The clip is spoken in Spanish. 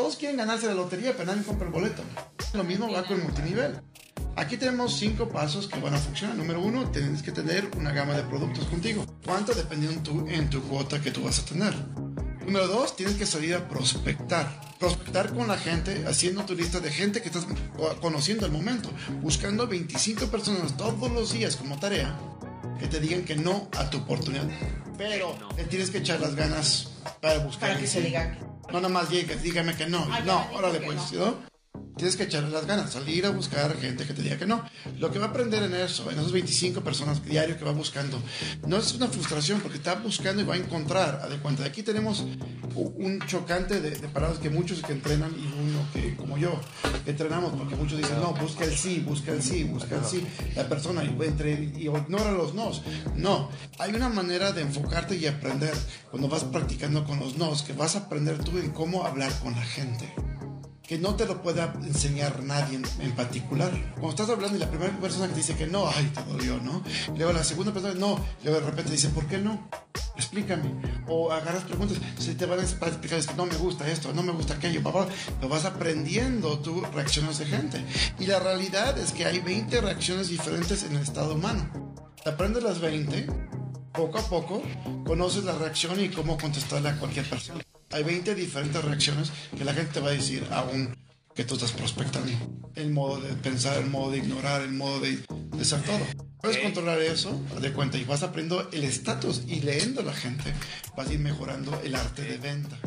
Todos quieren ganarse la lotería, pero nadie compra el boleto. Lo mismo va con el multinivel. Aquí tenemos cinco pasos que van a funcionar. Número uno, tienes que tener una gama de productos contigo. ¿Cuánto? Dependiendo tu, en tu cuota que tú vas a tener. Número dos, tienes que salir a prospectar. Prospectar con la gente, haciendo tu lista de gente que estás conociendo al momento. Buscando 25 personas todos los días como tarea que te digan que no a tu oportunidad. Pero le tienes que echar las ganas para buscar. Para que se diga. No, nada más dígame que no. Ay, no, órale pues, no. ¿No? Tienes que echarle las ganas, salir a buscar gente que te diga que no. Lo que va a aprender en eso, en esas 25 personas diario que va buscando, no es una frustración porque está buscando y va a encontrar. A de aquí tenemos un chocante de, palabras que muchos que entrenan y uno que, como yo, entrenamos porque muchos dicen, no, busca el sí, busca el sí, busca el sí. La persona y, entre, y ignora los nos. No, hay una manera de enfocarte y aprender cuando vas practicando con los nos, que vas a aprender tú en cómo hablar con la gente que no te lo pueda enseñar nadie en, particular. Cuando estás hablando y la primera persona que dice que no, ay, te dolió, ¿no? Luego la segunda persona, no. Y luego de repente dice, ¿por qué no? Explícame. O agarras preguntas, si te van a explicar, es que no me gusta esto, no me gusta aquello, papá. Lo vas aprendiendo tú, reacciones de gente. Y la realidad es que hay 20 reacciones diferentes en el estado humano. Te aprendes las 20, poco a poco conoces la reacción y cómo contestarle a cualquier persona. Hay 20 diferentes reacciones que la gente te va a decir aún que tú estás prospectando. El modo de pensar, el modo de ignorar, el modo de, de ser todo. Puedes controlar eso, de cuenta, y vas aprendiendo el estatus y leyendo a la gente, vas a ir mejorando el arte de venta.